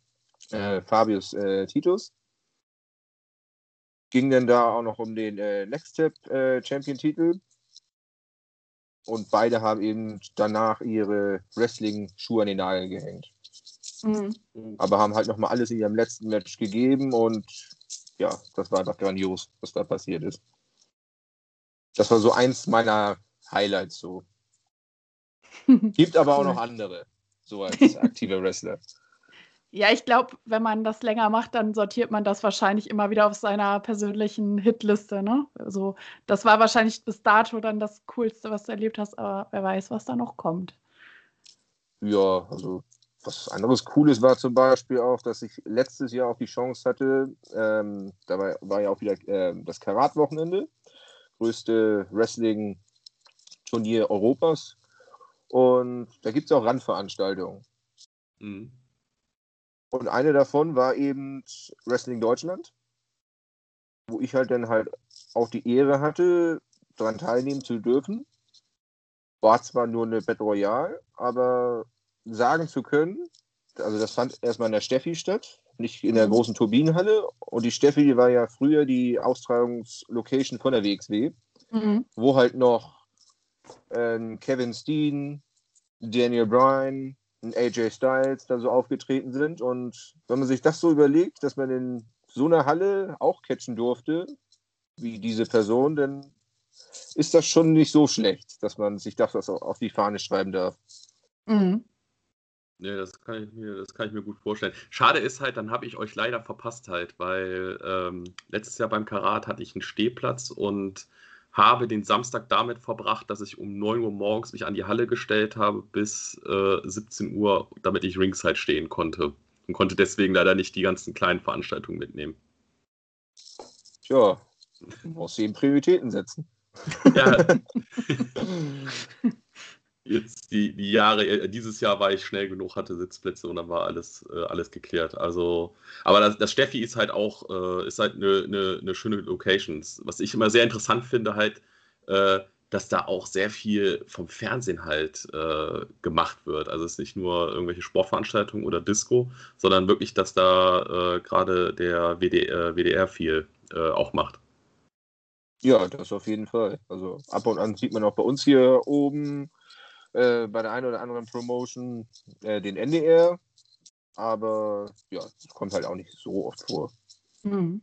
äh, Fabius äh, Titus ging dann da auch noch um den äh, Next Step äh, Champion-Titel. Und beide haben eben danach ihre Wrestling-Schuhe an den Nagel gehängt. Mhm. Aber haben halt nochmal alles in ihrem letzten Match gegeben und ja, das war einfach grandios, was da passiert ist. Das war so eins meiner Highlights so. Gibt aber auch noch andere, so als aktiver Wrestler. Ja, ich glaube, wenn man das länger macht, dann sortiert man das wahrscheinlich immer wieder auf seiner persönlichen Hitliste. Ne? Also, das war wahrscheinlich bis dato dann das Coolste, was du erlebt hast, aber wer weiß, was da noch kommt. Ja, also was anderes Cooles war zum Beispiel auch, dass ich letztes Jahr auch die Chance hatte, ähm, da war, war, ja auch wieder äh, das Karat-Wochenende, größte Wrestling-Turnier Europas. Und da gibt es auch Randveranstaltungen. Mhm. Und eine davon war eben Wrestling Deutschland, wo ich halt dann halt auch die Ehre hatte, daran teilnehmen zu dürfen. War zwar nur eine Battle Royale, aber sagen zu können, also das fand erstmal in der Steffi statt, nicht in der mhm. großen Turbinenhalle. Und die Steffi die war ja früher die Austragungslocation von der WXW, mhm. wo halt noch äh, Kevin Steen, Daniel Bryan, AJ Styles da so aufgetreten sind. Und wenn man sich das so überlegt, dass man in so einer Halle auch catchen durfte, wie diese Person, dann ist das schon nicht so schlecht, dass man sich das auf die Fahne schreiben darf. Mhm. Ja, das kann, ich mir, das kann ich mir gut vorstellen. Schade ist halt, dann habe ich euch leider verpasst halt, weil ähm, letztes Jahr beim Karat hatte ich einen Stehplatz und habe den Samstag damit verbracht, dass ich um 9 Uhr morgens mich an die Halle gestellt habe bis äh, 17 Uhr, damit ich ringside stehen konnte. Und konnte deswegen leider nicht die ganzen kleinen Veranstaltungen mitnehmen. Tja, du musst eben Prioritäten setzen. Ja. Jetzt die, die Jahre, äh, dieses Jahr war ich schnell genug, hatte Sitzplätze und dann war alles, äh, alles geklärt. Also, aber das, das Steffi ist halt auch, äh, ist halt eine, eine, eine, schöne Location. Was ich immer sehr interessant finde, halt, äh, dass da auch sehr viel vom Fernsehen halt äh, gemacht wird. Also es ist nicht nur irgendwelche Sportveranstaltungen oder Disco, sondern wirklich, dass da äh, gerade der WD, WDR viel auch macht. Ja, das auf jeden Fall. Also ab und an sieht man auch bei uns hier oben äh, bei der einen oder anderen Promotion äh, den NDR. Aber ja, das kommt halt auch nicht so oft vor. Mhm.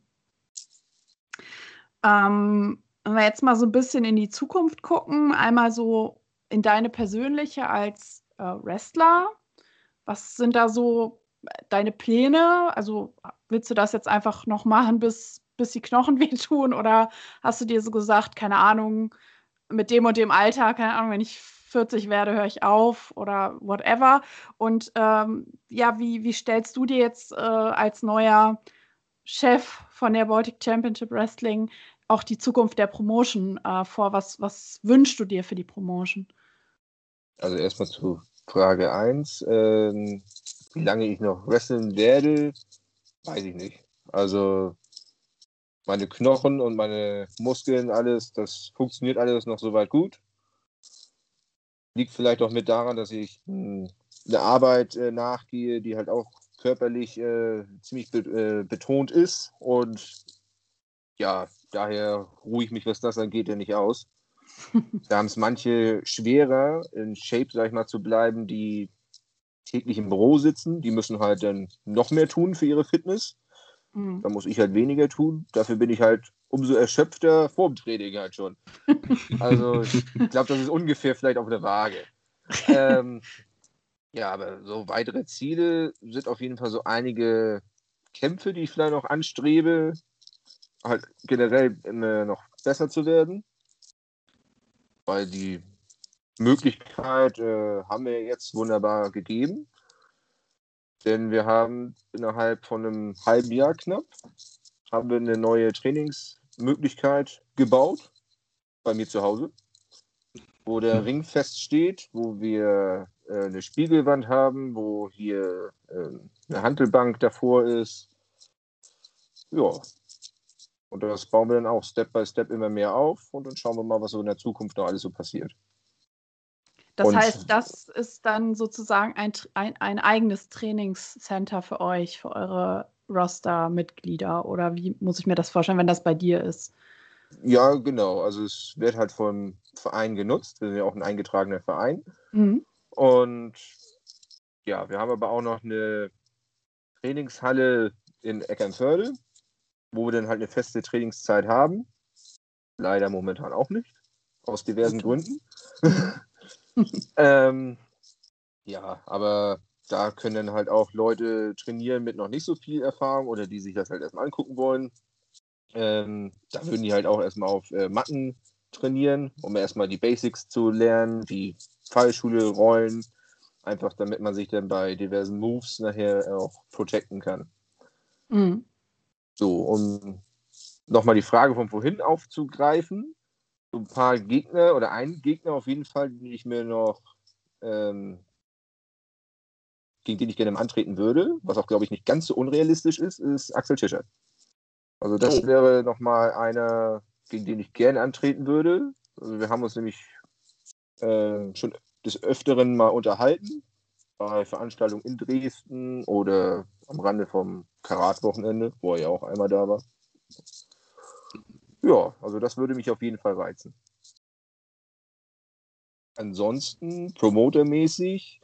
Ähm, wenn wir jetzt mal so ein bisschen in die Zukunft gucken, einmal so in deine persönliche als äh, Wrestler. Was sind da so deine Pläne? Also willst du das jetzt einfach noch machen, bis, bis die Knochen wehtun? Oder hast du dir so gesagt, keine Ahnung, mit dem und dem Alter, keine Ahnung, wenn ich 40 werde, höre ich auf oder whatever. Und ähm, ja, wie, wie stellst du dir jetzt äh, als neuer Chef von der Baltic Championship Wrestling auch die Zukunft der Promotion äh, vor? Was, was wünschst du dir für die Promotion? Also erstmal zu Frage 1. Ähm, wie lange ich noch wresteln werde, weiß ich nicht. Also meine Knochen und meine Muskeln, alles, das funktioniert alles noch soweit gut. Liegt vielleicht auch mit daran, dass ich mh, hm, eine Arbeit äh, nachgehe, die halt auch körperlich äh, ziemlich be äh, betont ist. Und ja, daher ruhe ich mich, was das angeht, ja nicht aus. da haben es manche schwerer, in Shape, sag ich mal, zu bleiben, die täglich im Büro sitzen. Die müssen halt dann noch mehr tun für ihre Fitness. Mhm. Da muss ich halt weniger tun. Dafür bin ich halt umso erschöpfter vor dem Training halt schon. Also ich glaube, das ist ungefähr vielleicht auf der Waage. ähm, ja, aber so weitere Ziele sind auf jeden Fall so einige Kämpfe, die ich vielleicht noch anstrebe, halt generell noch besser zu werden. Weil die Möglichkeit äh, haben wir jetzt wunderbar gegeben. Denn wir haben innerhalb von einem halben Jahr knapp haben wir eine neue Trainingsmöglichkeit gebaut bei mir zu Hause, wo der hm. Ring feststeht, wo wir äh, eine Spiegelwand haben, wo hier äh, eine Handelbank davor ist. Ja. Und das bauen wir dann auch Step by Step immer mehr auf und dann schauen wir mal, was so in der Zukunft noch alles so passiert. Das und heißt, das ist dann sozusagen ein, ein, ein eigenes Trainingscenter für euch, für eure Roster-Mitglieder oder wie muss ich mir das vorstellen, wenn das bei dir ist? Ja, genau. Also es wird halt vom Verein genutzt. Wir sind ja auch ein eingetragener Verein. Mhm. Und ja, wir haben aber auch noch eine Trainingshalle in Eckernförde, wo wir dann halt eine feste Trainingszeit haben. Leider momentan auch nicht, aus diversen Gründen. ähm, ja, aber da können dann halt auch Leute trainieren mit noch nicht so viel Erfahrung oder die sich das halt erstmal angucken wollen. Ähm, da würden die halt auch erstmal auf äh, Matten trainieren, um erstmal die Basics zu lernen, wie Fallschule, Rollen, einfach damit man sich dann bei diversen Moves nachher auch protecten kann. Mhm. So, um nochmal die Frage von vorhin aufzugreifen, so ein paar Gegner oder einen Gegner auf jeden Fall, den ich mir noch, ähm, gegen den ich gerne antreten würde, was auch, glaube ich, nicht ganz so unrealistisch ist, ist Axel Tischer. Also das oh. wäre nochmal einer, gegen den ich gerne antreten würde. Also wir haben uns nämlich äh, schon des Öfteren mal unterhalten bei Veranstaltungen in Dresden oder am Rande vom Karat-Wochenende, wo er ja auch einmal da war. Ja, also das würde mich auf jeden Fall reizen. Ansonsten, promotermäßig,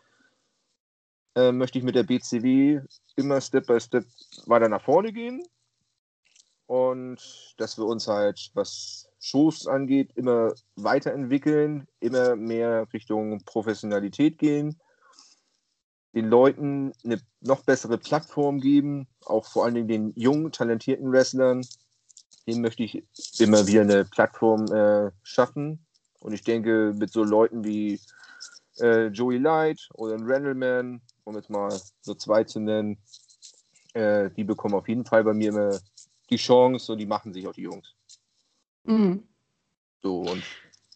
äh, möchte ich mit der BCW immer Step by Step weiter nach vorne gehen. Und dass wir uns halt, was Shows angeht, immer weiterentwickeln, immer mehr Richtung Professionalität gehen, den Leuten eine noch bessere Plattform geben, auch vor allen Dingen den jungen, talentierten Wrestlern, dem möchte ich immer wieder eine Plattform äh, schaffen. Und ich denke, mit so Leuten wie äh, Joey Light oder ein Randleman, um jetzt mal so zwei zu nennen, äh, die bekommen auf jeden Fall bei mir immer die Chance und die machen sich auch die Jungs. Mhm. So, und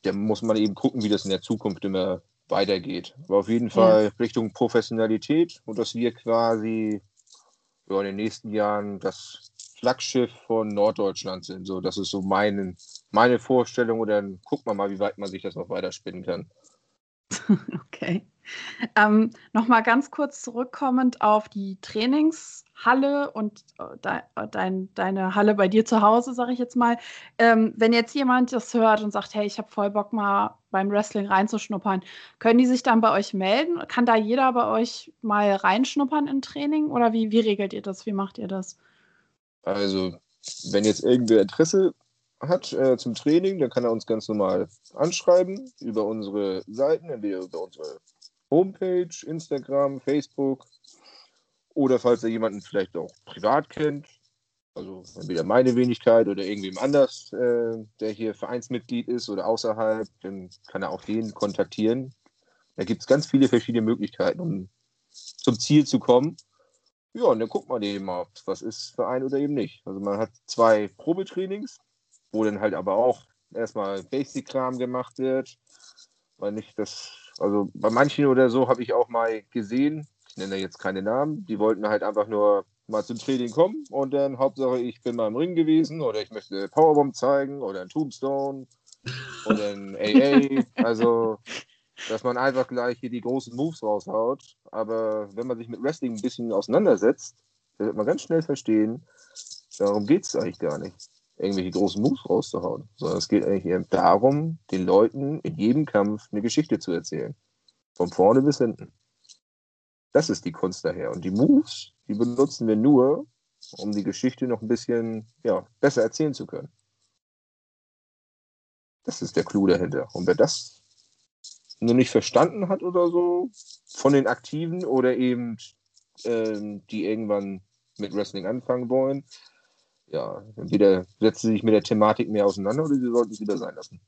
da muss man eben gucken, wie das in der Zukunft immer weitergeht. Aber auf jeden Fall ja. Richtung Professionalität und dass wir quasi ja, in den nächsten Jahren das Flaggschiff von Norddeutschland sind. So, das ist so mein, meine Vorstellung. Und dann guckt man mal, wie weit man sich das noch weiterspinnen kann. Okay. Ähm, Nochmal ganz kurz zurückkommend auf die Trainingshalle und äh, de, äh, dein, deine Halle bei dir zu Hause, sage ich jetzt mal. Ähm, wenn jetzt jemand das hört und sagt, hey, ich habe voll Bock mal beim Wrestling reinzuschnuppern, können die sich dann bei euch melden? Kann da jeder bei euch mal reinschnuppern in Training oder wie, wie regelt ihr das? Wie macht ihr das? Also, wenn jetzt irgendwer Interesse hat äh, zum Training, dann kann er uns ganz normal anschreiben über unsere Seiten, entweder über unsere Homepage, Instagram, Facebook oder falls er jemanden vielleicht auch privat kennt, also entweder meine Wenigkeit oder irgendwem anders, äh, der hier Vereinsmitglied ist oder außerhalb, dann kann er auch den kontaktieren. Da gibt es ganz viele verschiedene Möglichkeiten, um zum Ziel zu kommen. Ja, und dann guckt man eben mal, was ist für einen oder eben nicht. Also man hat zwei Probetrainings wo dann halt aber auch erstmal Basic-Kram gemacht wird. Weil nicht das, also bei manchen oder so habe ich auch mal gesehen, ich nenne jetzt keine Namen, die wollten halt einfach nur mal zum Training kommen und dann Hauptsache, ich bin mal im Ring gewesen oder ich möchte Powerbomb zeigen oder ein Tombstone oder ein AA. Also, dass man einfach gleich hier die großen Moves raushaut. Aber wenn man sich mit Wrestling ein bisschen auseinandersetzt, dann wird man ganz schnell verstehen, darum geht es eigentlich gar nicht, irgendwelche großen Moves rauszuhauen. Sondern es geht eigentlich eher darum, den Leuten in jedem Kampf eine Geschichte zu erzählen. Von vorne bis hinten. Das ist die Kunst daher. Und die Moves, die benutzen wir nur, um die Geschichte noch ein bisschen ja, besser erzählen zu können. Das ist der Clou dahinter. Und wer das nur nicht verstanden hat oder so, von den Aktiven oder eben ähm, die irgendwann mit Wrestling anfangen wollen, ja, entweder setzen sie sich mit der Thematik mehr auseinander oder sie sollten es wieder sein lassen.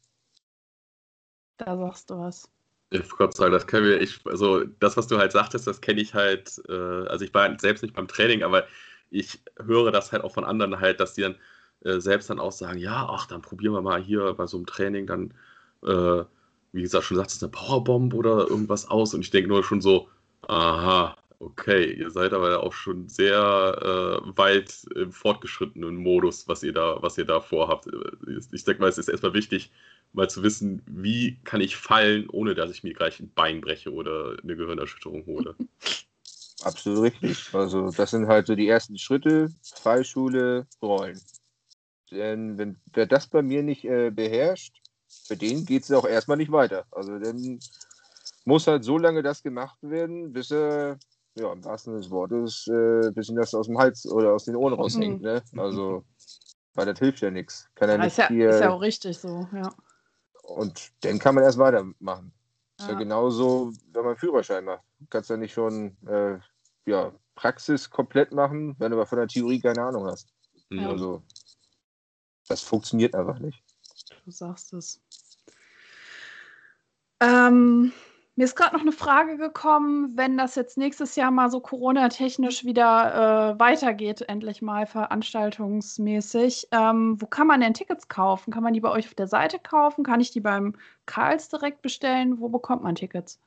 Da sagst du was. Ich Gott sei Dank, das können wir, ich, also das, was du halt sagtest, das kenne ich halt, äh, also ich war selbst nicht beim Training, aber ich höre das halt auch von anderen halt, dass die dann äh, selbst dann auch sagen, ja, ach, dann probieren wir mal hier bei so einem Training dann, äh, wie gesagt, schon sagst, eine Powerbomb oder irgendwas aus und ich denke nur schon so, aha, okay, ihr seid aber auch schon sehr äh, weit im fortgeschrittenen Modus, was ihr da, was ihr da vorhabt. Ich denke mal, es ist erstmal wichtig, mal zu wissen, wie kann ich fallen, ohne dass ich mir gleich ein Bein breche oder eine Gehirnerschütterung hole. Absolut richtig. Also das sind halt so die ersten Schritte, Fallschule, Rollen. Denn wenn wer das bei mir nicht äh, beherrscht, für den geht es auch erstmal nicht weiter. Also dann muss halt so lange das gemacht werden, bis er, ja, im wahrsten Sinne des Wortes, äh, bis ihm das aus dem Hals oder aus den Ohren raushängt. Mhm. Ne? Also, weil das hilft ja nichts. Kann er ja, nicht ist, ja, hier, ist ja auch richtig so, ja. Und dann kann man erst weitermachen. Ja. Ist ja genauso, wenn man Führerschein macht. Du kannst ja nicht schon äh, ja, Praxis komplett machen, wenn du aber von der Theorie keine Ahnung hast. Ja. Also, das funktioniert einfach nicht. Du sagst es. Ähm, mir ist gerade noch eine Frage gekommen, wenn das jetzt nächstes Jahr mal so Corona-technisch wieder äh, weitergeht, endlich mal veranstaltungsmäßig. Ähm, wo kann man denn Tickets kaufen? Kann man die bei euch auf der Seite kaufen? Kann ich die beim Karls direkt bestellen? Wo bekommt man Tickets?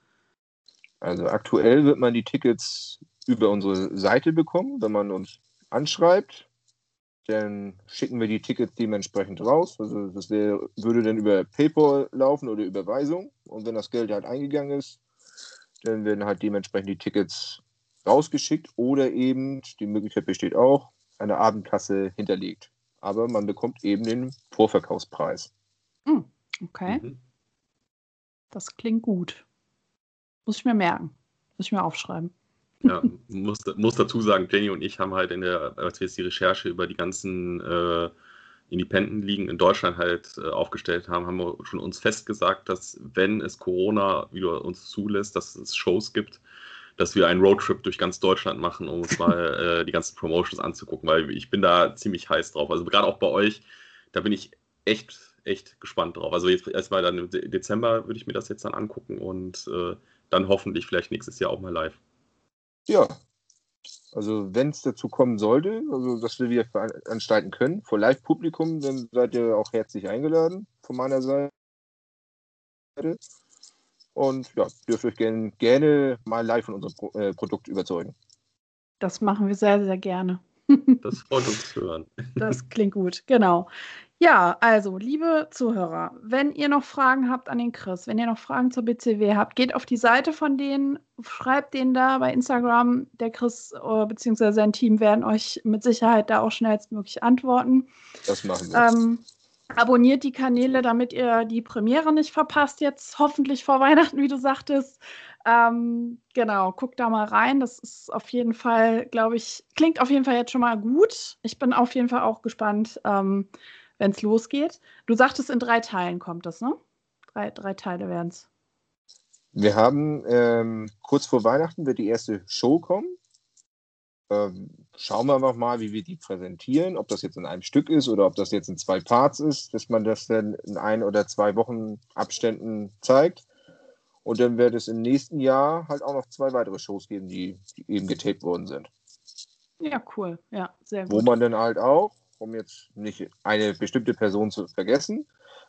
Also aktuell wird man die Tickets über unsere Seite bekommen, wenn man uns anschreibt. Dann schicken wir die Tickets dementsprechend raus. Also das wär, würde dann über PayPal laufen oder Überweisung. Und wenn das Geld halt eingegangen ist, dann werden halt dementsprechend die Tickets rausgeschickt oder eben, die Möglichkeit besteht auch, eine Abendkasse hinterlegt. Aber man bekommt eben den Vorverkaufspreis. Hm, okay. Mhm. Das klingt gut. Muss ich mir merken. Muss ich mir aufschreiben. Ja, muss, muss dazu sagen, Jenny und ich haben halt in der, als wir jetzt die Recherche über die ganzen äh, Independent-Ligen in Deutschland halt äh, aufgestellt haben, haben wir schon uns festgesagt, dass wenn es Corona wieder uns zulässt, dass es Shows gibt, dass wir einen Roadtrip durch ganz Deutschland machen, um uns mal äh, die ganzen Promotions anzugucken, weil ich bin da ziemlich heiß drauf. Also gerade auch bei euch, da bin ich echt, echt gespannt drauf. Also jetzt erstmal dann im Dezember würde ich mir das jetzt dann angucken und äh, dann hoffentlich vielleicht nächstes Jahr auch mal live. Ja, also wenn es dazu kommen sollte, also dass wir wieder veranstalten können, vor Live-Publikum, dann seid ihr auch herzlich eingeladen von meiner Seite. Und ja, dürft euch gerne, gerne mal live von unserem Pro äh, Produkt überzeugen. Das machen wir sehr, sehr gerne. Das freut uns zu hören. Das klingt gut, genau. Ja, also, liebe Zuhörer, wenn ihr noch Fragen habt an den Chris, wenn ihr noch Fragen zur BCW habt, geht auf die Seite von denen, schreibt denen da bei Instagram. Der Chris äh, bzw. sein Team werden euch mit Sicherheit da auch schnellstmöglich antworten. Das machen wir. Ähm, abonniert die Kanäle, damit ihr die Premiere nicht verpasst, jetzt hoffentlich vor Weihnachten, wie du sagtest. Ähm, genau, guckt da mal rein. Das ist auf jeden Fall, glaube ich, klingt auf jeden Fall jetzt schon mal gut. Ich bin auf jeden Fall auch gespannt. Ähm, wenn es losgeht. Du sagtest, in drei Teilen kommt das, ne? Drei, drei Teile werden es. Wir haben ähm, kurz vor Weihnachten wird die erste Show kommen. Ähm, schauen wir einfach mal, wie wir die präsentieren, ob das jetzt in einem Stück ist oder ob das jetzt in zwei Parts ist, dass man das dann in ein oder zwei Wochen Abständen zeigt. Und dann wird es im nächsten Jahr halt auch noch zwei weitere Shows geben, die, die eben getaped worden sind. Ja, cool. Ja, sehr gut. Wo man dann halt auch um jetzt nicht eine bestimmte Person zu vergessen.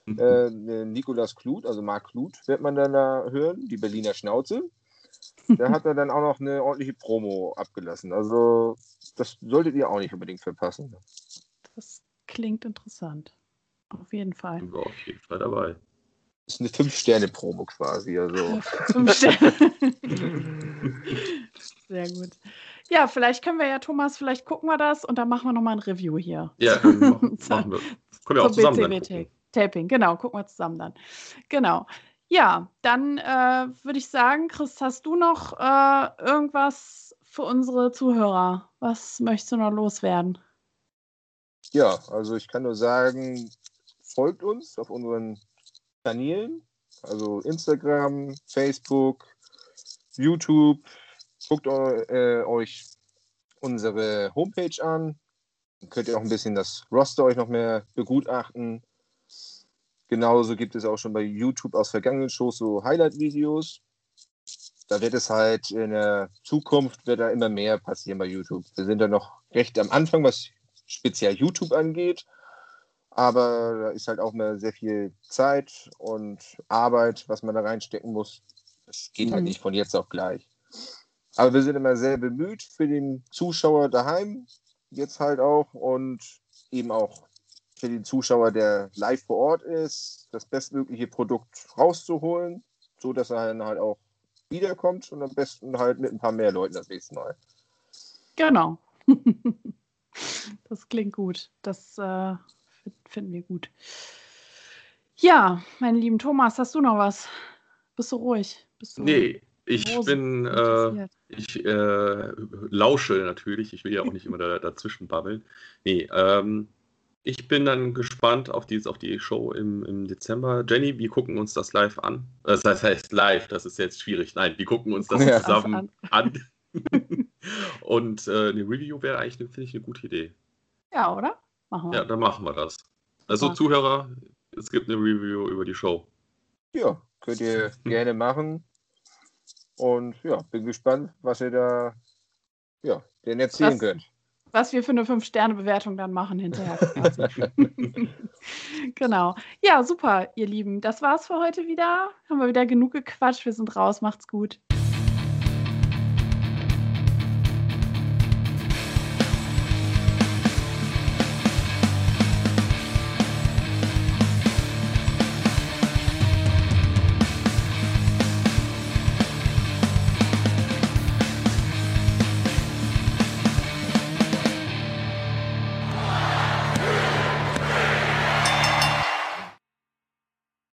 Mhm. Äh, Nikolas Kluth, also Marc Kluth, wird man dann da hören, die Berliner Schnauze. Da hat er dann auch noch eine ordentliche Promo abgelassen. Also, das solltet ihr auch nicht unbedingt verpassen. Das klingt interessant. Auf jeden Fall. Ich war auf jeden Fall dabei. Das ist eine Fünf-Sterne-Promo quasi. Also. Fünf Sterne. Sehr gut. Ja, vielleicht können wir ja, Thomas, vielleicht gucken wir das und dann machen wir nochmal ein Review hier. Ja, machen, wir. Können wir auch zusammen Taping, genau, gucken wir zusammen dann. Genau. Ja, dann äh, würde ich sagen, Chris, hast du noch äh, irgendwas für unsere Zuhörer? Was möchtest du noch loswerden? Ja, also ich kann nur sagen, folgt uns auf unseren Kanälen, also Instagram, Facebook, YouTube. Guckt äh, euch unsere Homepage an. Dann könnt ihr auch ein bisschen das Roster euch noch mehr begutachten. Genauso gibt es auch schon bei YouTube aus vergangenen Shows so Highlight-Videos. Da wird es halt in der Zukunft wird da immer mehr passieren bei YouTube. Wir sind da noch recht am Anfang, was speziell YouTube angeht. Aber da ist halt auch mehr sehr viel Zeit und Arbeit, was man da reinstecken muss. Das geht halt mhm. halt nicht von jetzt auf gleich. Aber wir sind immer sehr bemüht für den Zuschauer daheim, jetzt halt auch und eben auch für den Zuschauer, der live vor Ort ist, das bestmögliche Produkt rauszuholen, so dass er dann halt auch wiederkommt und am besten halt mit ein paar mehr Leuten das nächste Mal. Genau. das klingt gut. Das äh, finden wir gut. Ja, mein lieben Thomas, hast du noch was? Bist du ruhig? Bist du nee, ich bin, äh, ich äh, lausche natürlich. Ich will ja auch nicht immer da, dazwischen babbeln. Nee, ähm, ich bin dann gespannt auf die, auf die Show im, im Dezember. Jenny, wir gucken uns das live an. Das heißt live, das ist jetzt schwierig. Nein, wir gucken uns das ja. zusammen an. Und äh, eine Review wäre eigentlich, finde ich, eine gute Idee. Ja, oder? Machen wir. Ja, dann machen wir das. Also, ja. Zuhörer, es gibt eine Review über die Show. Ja, könnt ihr gerne machen. Und ja, bin gespannt, was ihr da ja, denn erzählen was, könnt was wir für eine Fünf-Sterne-Bewertung dann machen hinterher. genau. Ja, super, ihr Lieben. Das war's für heute wieder. Haben wir wieder genug gequatscht. Wir sind raus. Macht's gut.